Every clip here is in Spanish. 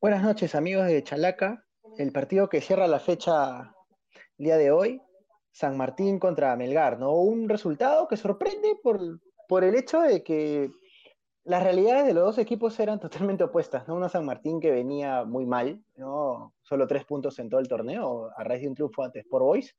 Buenas noches, amigos de Chalaca. El partido que cierra la fecha el día de hoy, San Martín contra Melgar, ¿no? Un resultado que sorprende por, por el hecho de que las realidades de los dos equipos eran totalmente opuestas, ¿no? Una San Martín que venía muy mal, ¿no? Solo tres puntos en todo el torneo, a raíz de un triunfo ante Sport Boys,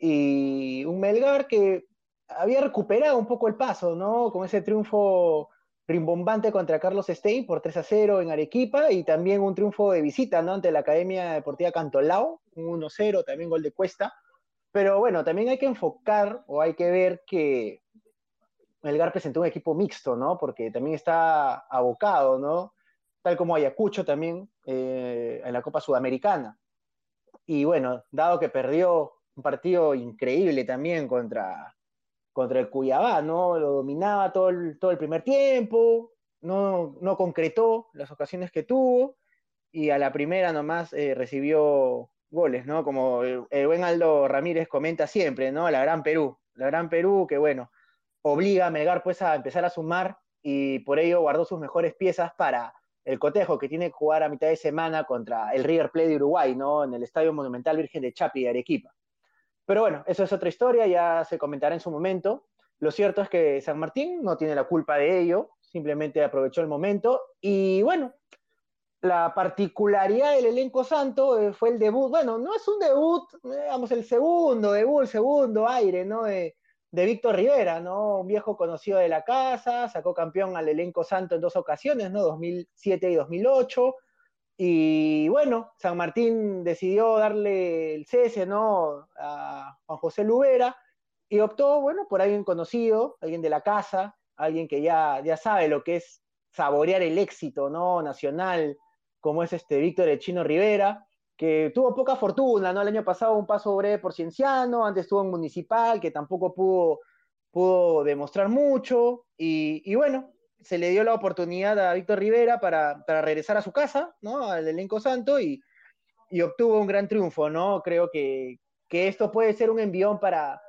y un Melgar que había recuperado un poco el paso, ¿no? Con ese triunfo rimbombante contra Carlos Stein por 3 a 0 en Arequipa y también un triunfo de visita, ¿no? Ante la Academia Deportiva Cantolao, un 1 0, también gol de Cuesta. Pero bueno, también hay que enfocar o hay que ver que Melgar presentó un equipo mixto, ¿no? Porque también está abocado, ¿no? Tal como Ayacucho también eh, en la Copa Sudamericana. Y bueno, dado que perdió un partido increíble también contra, contra el Cuyabá, ¿no? Lo dominaba todo el, todo el primer tiempo, no, no concretó las ocasiones que tuvo y a la primera nomás eh, recibió goles, ¿no? Como el, el, buen Aldo Ramírez comenta siempre, ¿no? La Gran Perú, la Gran Perú que bueno, obliga a Melgar pues a empezar a sumar y por ello guardó sus mejores piezas para el cotejo que tiene que jugar a mitad de semana contra el River Plate de Uruguay, ¿no? En el Estadio Monumental Virgen de Chapi de Arequipa. Pero bueno, eso es otra historia, ya se comentará en su momento. Lo cierto es que San Martín no tiene la culpa de ello, simplemente aprovechó el momento. Y bueno, la particularidad del elenco santo eh, fue el debut. Bueno, no es un debut, digamos, el segundo debut, el segundo aire, ¿no? De, de Víctor Rivera, ¿no? Un viejo conocido de la casa, sacó campeón al elenco santo en dos ocasiones, ¿no? 2007 y 2008 y bueno, San Martín decidió darle el cese, ¿no? A Juan José Lubera y optó, bueno, por alguien conocido, alguien de la casa, alguien que ya, ya sabe lo que es saborear el éxito, ¿no? Nacional, como es este Víctor El Chino Rivera, que tuvo poca fortuna, ¿no? El año pasado un paso breve por Cienciano, antes estuvo en Municipal, que tampoco pudo, pudo demostrar mucho, y, y bueno, se le dio la oportunidad a Víctor Rivera para, para regresar a su casa, ¿no? Al elenco santo y, y, obtuvo un gran triunfo, ¿no? Creo que, que esto puede ser un envión para,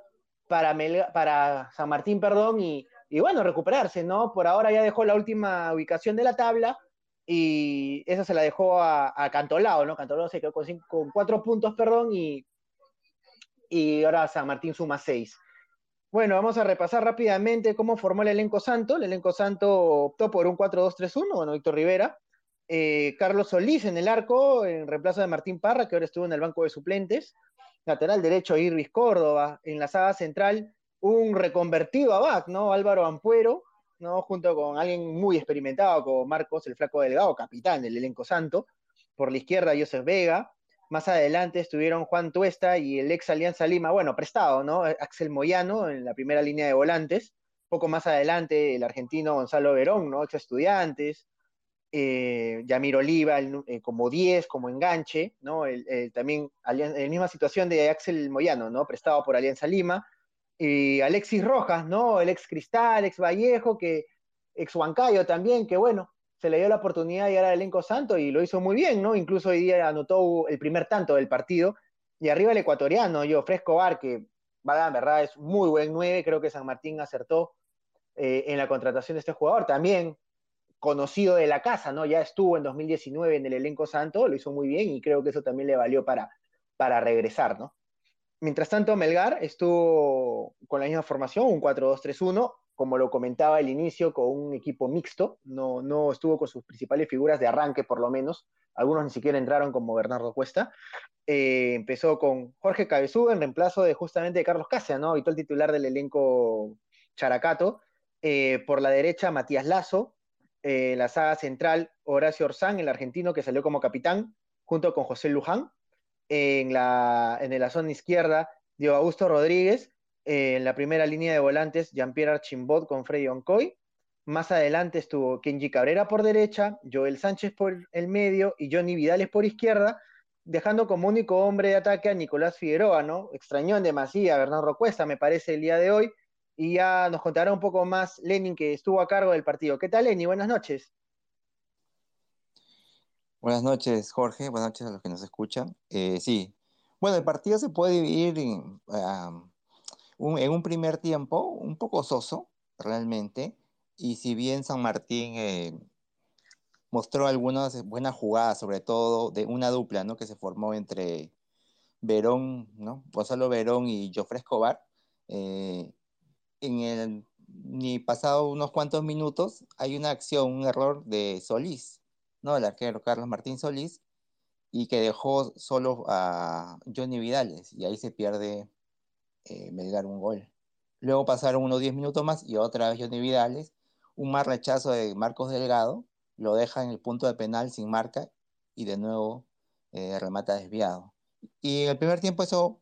para, San Martín, perdón, y, y, bueno, recuperarse, ¿no? Por ahora ya dejó la última ubicación de la tabla y eso se la dejó a, a Cantolao, ¿no? Cantolao se quedó con, cinco, con cuatro puntos, perdón, y, y ahora San Martín suma seis. Bueno, vamos a repasar rápidamente cómo formó el elenco santo. El elenco santo optó por un 4-2-3-1, bueno, Víctor Rivera. Eh, Carlos Solís en el arco, en reemplazo de Martín Parra, que ahora estuvo en el banco de suplentes. Lateral derecho, Irvis Córdoba. En la saga central, un reconvertido a ¿no? Álvaro Ampuero, ¿no? Junto con alguien muy experimentado, como Marcos, el Flaco Delgado, capitán del elenco santo. Por la izquierda, Joseph Vega. Más adelante estuvieron Juan Tuesta y el ex Alianza Lima, bueno, prestado, ¿no? Axel Moyano en la primera línea de volantes. Poco más adelante el argentino Gonzalo Verón, ¿no? Ex estudiantes. Eh, Yamir Oliva eh, como 10, como enganche, ¿no? El, también en la misma situación de Axel Moyano, ¿no? Prestado por Alianza Lima. Y Alexis Rojas, ¿no? El ex Cristal, ex Vallejo, que ex Huancayo también, que bueno, se le dio la oportunidad de llegar al elenco santo y lo hizo muy bien, ¿no? Incluso hoy día anotó el primer tanto del partido. Y arriba el ecuatoriano, yo, Fresco Bar, que en verdad es muy buen 9, creo que San Martín acertó eh, en la contratación de este jugador. También conocido de la casa, ¿no? Ya estuvo en 2019 en el elenco santo, lo hizo muy bien y creo que eso también le valió para, para regresar, ¿no? Mientras tanto, Melgar estuvo con la misma formación, un 4-2-3-1, como lo comentaba al inicio, con un equipo mixto, no, no estuvo con sus principales figuras de arranque, por lo menos, algunos ni siquiera entraron como Bernardo Cuesta. Eh, empezó con Jorge Cabezú en reemplazo de justamente de Carlos Casia, ¿no? Habitual titular del elenco Characato. Eh, por la derecha, Matías Lazo. Eh, la saga central, Horacio Orzán, el argentino que salió como capitán, junto con José Luján. en, la, en la zona izquierda, Diego Augusto Rodríguez eh, en la primera línea de volantes, Jean-Pierre Archimbot con Freddy Oncoy. Más adelante estuvo Kenji Cabrera por derecha, Joel Sánchez por el medio y Johnny Vidales por izquierda, dejando como único hombre de ataque a Nicolás Figueroa, ¿no? Extrañó en demasía a Bernardo Cuesta, me parece, el día de hoy. Y ya nos contará un poco más Lenin, que estuvo a cargo del partido. ¿Qué tal, Lenin? Buenas noches. Buenas noches, Jorge. Buenas noches a los que nos escuchan. Eh, sí. Bueno, el partido se puede dividir en. Um, en un primer tiempo un poco soso, realmente, y si bien San Martín eh, mostró algunas buenas jugadas, sobre todo de una dupla, ¿no? Que se formó entre Verón, ¿no? Gonzalo Verón y Jofre Escobar. Eh, en el ni pasado unos cuantos minutos hay una acción, un error de Solís, ¿no? El arquero Carlos Martín Solís, y que dejó solo a Johnny Vidales, y ahí se pierde eh, Melgar un gol. Luego pasaron unos 10 minutos más y otra vez Johnny Vidales, un mal rechazo de Marcos Delgado, lo deja en el punto de penal sin marca y de nuevo eh, remata desviado. Y en el primer tiempo eso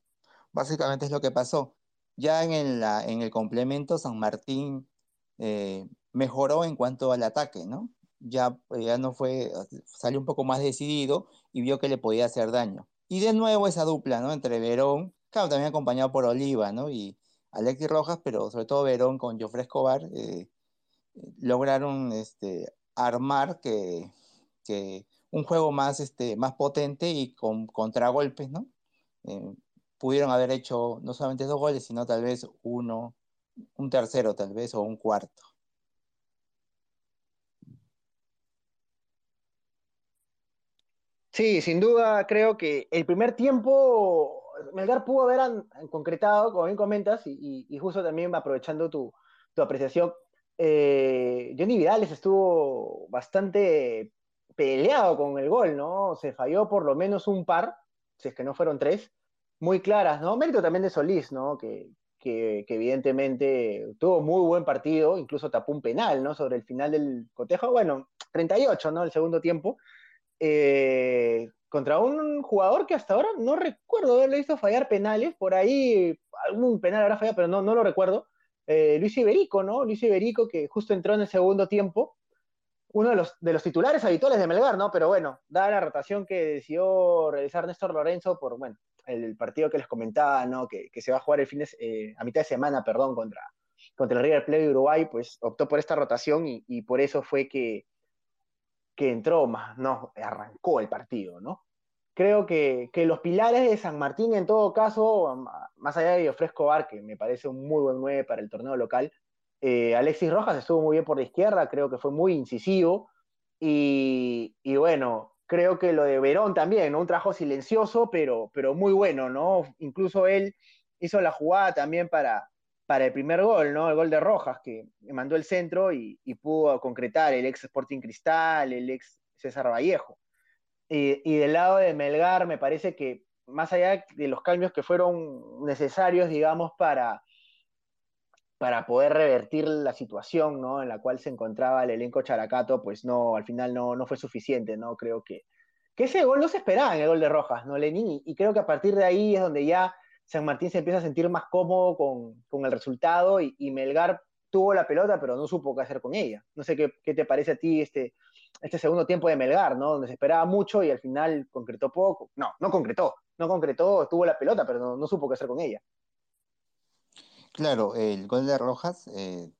básicamente es lo que pasó. Ya en, la, en el complemento, San Martín eh, mejoró en cuanto al ataque, ¿no? Ya, ya no fue, salió un poco más decidido y vio que le podía hacer daño. Y de nuevo esa dupla, ¿no? Entre Verón, claro, también acompañado por Oliva, ¿no? Y Alexis Rojas, pero sobre todo Verón con Jofre Escobar, eh, lograron este, armar que, que, un juego más, este, más potente y con contragolpes, ¿no? Eh, pudieron haber hecho no solamente dos goles, sino tal vez uno, un tercero tal vez, o un cuarto. Sí, sin duda creo que el primer tiempo Melgar pudo haber concretado, como bien comentas, y, justo también aprovechando tu, tu apreciación, eh, Johnny Vidales estuvo bastante peleado con el gol, ¿no? Se falló por lo menos un par, si es que no fueron tres, muy claras, ¿no? Mérito también de Solís, ¿no? Que, que, evidentemente tuvo muy buen partido, incluso tapó un penal, ¿no? Sobre el final del cotejo, bueno, 38, ¿no? El segundo tiempo. Eh, contra un jugador que hasta ahora no recuerdo haberle visto fallar penales, por ahí algún penal habrá fallado, pero no, no lo recuerdo. Eh, Luis Iberico, ¿no? Luis Iberico que justo entró en el segundo tiempo, uno de los, de los titulares habituales de Melgar, ¿no? Pero bueno, da la rotación que decidió realizar Néstor Lorenzo por, bueno, el, partido que les comentaba, ¿no? Que, que, se va a jugar el fin de, eh, a mitad de semana, perdón, contra, contra el River Plate de Uruguay, pues optó por esta rotación y, y por eso fue que, que entró más, no, arrancó el partido, ¿no? Creo que, que, los pilares de San Martín, en todo caso, más allá de Ofresco Bar, que me parece un muy buen 9 para el torneo local, eh, Alexis Rojas estuvo muy bien por la izquierda, creo que fue muy incisivo. Y, y, bueno, creo que lo de Verón también, ¿no? Un trabajo silencioso, pero, pero muy bueno, ¿no? Incluso él hizo la jugada también para, para el primer gol, ¿no? El gol de Rojas, que mandó el centro y, y pudo concretar el ex Sporting Cristal, el ex César Vallejo. Y, y, del lado de Melgar, me parece que más allá de los cambios que fueron necesarios, digamos, para, para poder revertir la situación ¿no? en la cual se encontraba el elenco Characato, pues no, al final no, no fue suficiente, ¿no? Creo que, que ese gol no se esperaba en el gol de Rojas, ¿no, Lenín? Y, creo que a partir de ahí es donde ya San Martín se empieza a sentir más cómodo con, con el resultado y, Melgar tuvo la pelota, pero no supo qué hacer con ella. No sé qué, qué, te parece a ti este, este segundo tiempo de Melgar, ¿no? Donde se esperaba mucho y al final concretó poco. No, no concretó, no concretó, tuvo la pelota, pero no, no supo qué hacer con ella. Claro, el gol de Rojas, eh,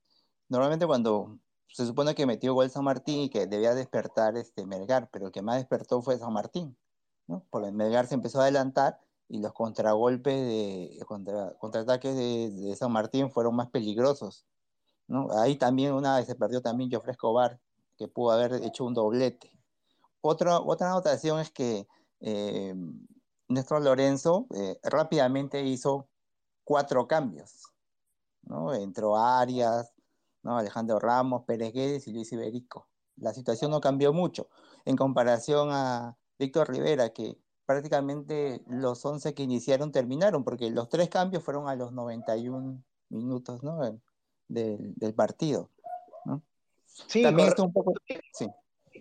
normalmente cuando se supone que metió gol San Martín y que debía despertar este Melgar, pero el que más despertó fue San Martín, ¿no? Porque Melgar se empezó a adelantar y los contragolpes de contra, contraataques de, de, San Martín fueron más peligrosos, ¿no? Ahí también una vez se perdió también Jofre Escobar, que pudo haber hecho un doblete. Otra, otra anotación es que eh, Néstor Lorenzo eh, rápidamente hizo cuatro cambios, ¿no? Entró Arias, ¿no? Alejandro Ramos, Pérez Guedes y Luis Iberico. La situación no cambió mucho en comparación a Víctor Rivera, que prácticamente los 11 que iniciaron terminaron, porque los tres cambios fueron a los 91 minutos ¿no? del, del partido. ¿no? Sí, también está un poco... Sí.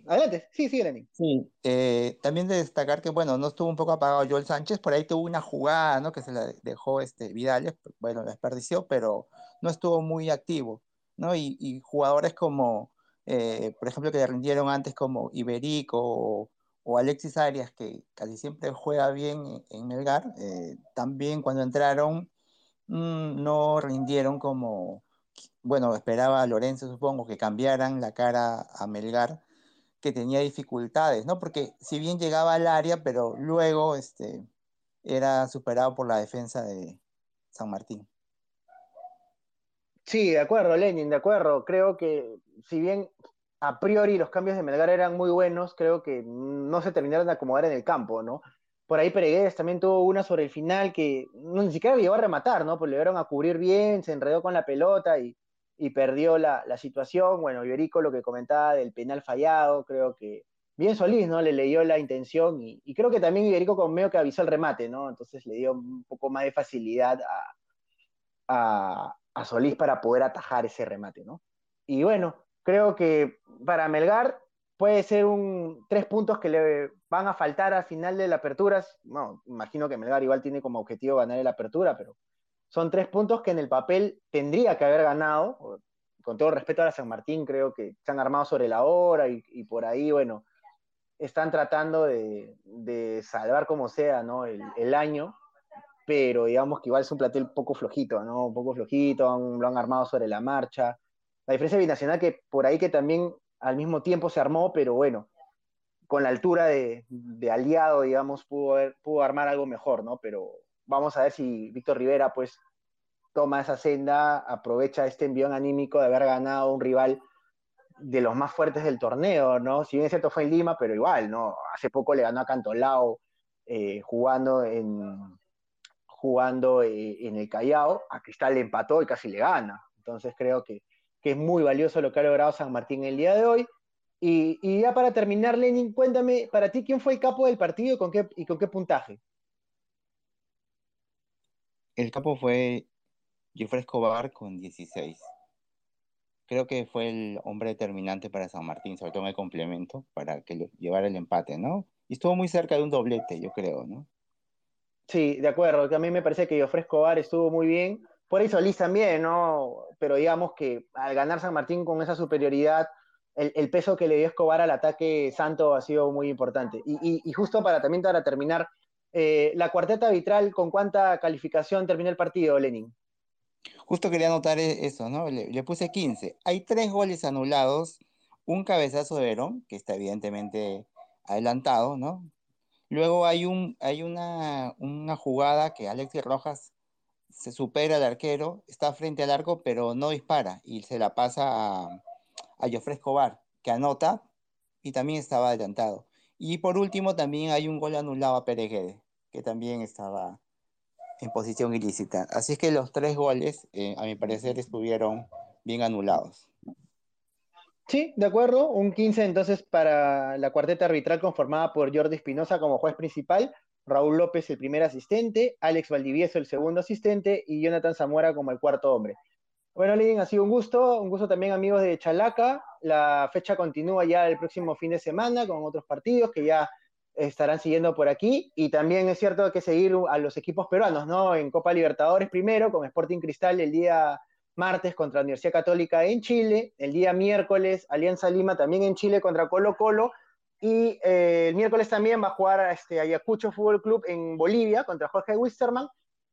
Adelante, sí, sí, Lenin. Sí, eh, también de destacar que, bueno, no estuvo un poco apagado Joel Sánchez, por ahí tuvo una jugada, ¿no? Que se la dejó este Vidales, bueno, la desperdició, pero no estuvo muy activo, ¿no? Y, y jugadores como, eh, por ejemplo, que le rindieron antes como Iberico o, o, Alexis Arias, que casi siempre juega bien en, en Melgar, eh, también cuando entraron mmm, no rindieron como, bueno, esperaba Lorenzo, supongo, que cambiaran la cara a Melgar, que tenía dificultades, ¿no? Porque si bien llegaba al área, pero luego este, era superado por la defensa de San Martín. Sí, de acuerdo, Lenin, de acuerdo. Creo que si bien a priori los cambios de Melgar eran muy buenos, creo que no se terminaron de acomodar en el campo, ¿no? Por ahí Peregués también tuvo una sobre el final que no, ni siquiera llegó a rematar, ¿no? Pues le dieron a cubrir bien, se enredó con la pelota y, y perdió la, la, situación. Bueno, Iberico lo que comentaba del penal fallado, creo que bien Solís, ¿no? Le leyó la intención y, creo que también Iberico con medio que avisó el remate, ¿no? Entonces le dio un poco más de facilidad a, a, a Solís para poder atajar ese remate, ¿no? Y bueno, creo que para Melgar puede ser un tres puntos que le van a faltar al final de la apertura. No, imagino que Melgar igual tiene como objetivo ganar la apertura, pero son tres puntos que en el papel tendría que haber ganado. Con todo respeto a la San Martín, creo que se han armado sobre la hora y, por ahí, bueno, están tratando de, de salvar como sea ¿no? el, el, año, pero digamos que igual es un platel poco flojito, ¿no? Un poco flojito, lo han armado sobre la marcha. La diferencia binacional que por ahí que también al mismo tiempo se armó, pero bueno, con la altura de, de aliado, digamos, pudo, pudo armar algo mejor, ¿no? Pero vamos a ver si Víctor Rivera, pues, toma esa senda, aprovecha este envión anímico de haber ganado un rival de los más fuertes del torneo, ¿no? Si bien es cierto fue en Lima, pero igual, ¿no? Hace poco le ganó a Cantolao eh, jugando en jugando eh, en el Callao, a Cristal le empató y casi le gana. Entonces creo que, que es muy valioso lo que ha logrado San Martín el día de hoy. Y, y, ya para terminar, Lenin, cuéntame, para ti, ¿quién fue el capo del partido y con qué, y con qué puntaje? El capo fue Jeffrey Escobar con 16. Creo que fue el hombre determinante para San Martín, sobre todo en el complemento, para que llevara el empate, ¿no? Y estuvo muy cerca de un doblete, yo creo, ¿no? Sí, de acuerdo, a mí me parece que Jofre Escobar estuvo muy bien, por ahí Solís también, ¿no? Pero digamos que al ganar San Martín con esa superioridad, el, peso que le dio Escobar al ataque santo ha sido muy importante. Y, y, y justo para también para terminar, eh, la cuarteta arbitral, ¿con cuánta calificación terminó el partido, Lenin? Justo quería anotar eso, ¿no? Le, puse 15. Hay tres goles anulados, un cabezazo de Verón, que está evidentemente adelantado, ¿no? Luego hay, un, hay una, una jugada que Alexis Rojas se supera al arquero, está frente al arco, pero no dispara y se la pasa a, a Escobar, que anota y también estaba adelantado. Y por último también hay un gol anulado a Pereguede, que también estaba en posición ilícita. Así es que los tres goles, eh, a mi parecer, estuvieron bien anulados. Sí, de acuerdo. Un 15 entonces para la cuarteta arbitral conformada por Jordi Espinosa como juez principal, Raúl López el primer asistente, Alex Valdivieso el segundo asistente y Jonathan Zamora como el cuarto hombre. Bueno, Lin, ha sido un gusto, un gusto también amigos de Chalaca. La fecha continúa ya el próximo fin de semana con otros partidos que ya estarán siguiendo por aquí. Y también es cierto que seguir a los equipos peruanos, ¿no? En Copa Libertadores primero, con Sporting Cristal el día martes contra Universidad Católica en Chile, el día miércoles Alianza Lima también en Chile contra Colo Colo, y eh, el miércoles también va a jugar este, Ayacucho Fútbol Club en Bolivia contra Jorge Wisterman,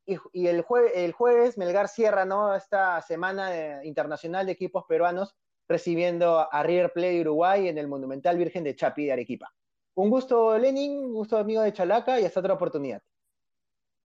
y, el, jue el, jueves Melgar cierra ¿no? esta semana de, internacional de equipos peruanos recibiendo a River Plate de Uruguay en el Monumental Virgen de Chapi de Arequipa. Un gusto, Lenin, un gusto amigo de Chalaca y hasta otra oportunidad.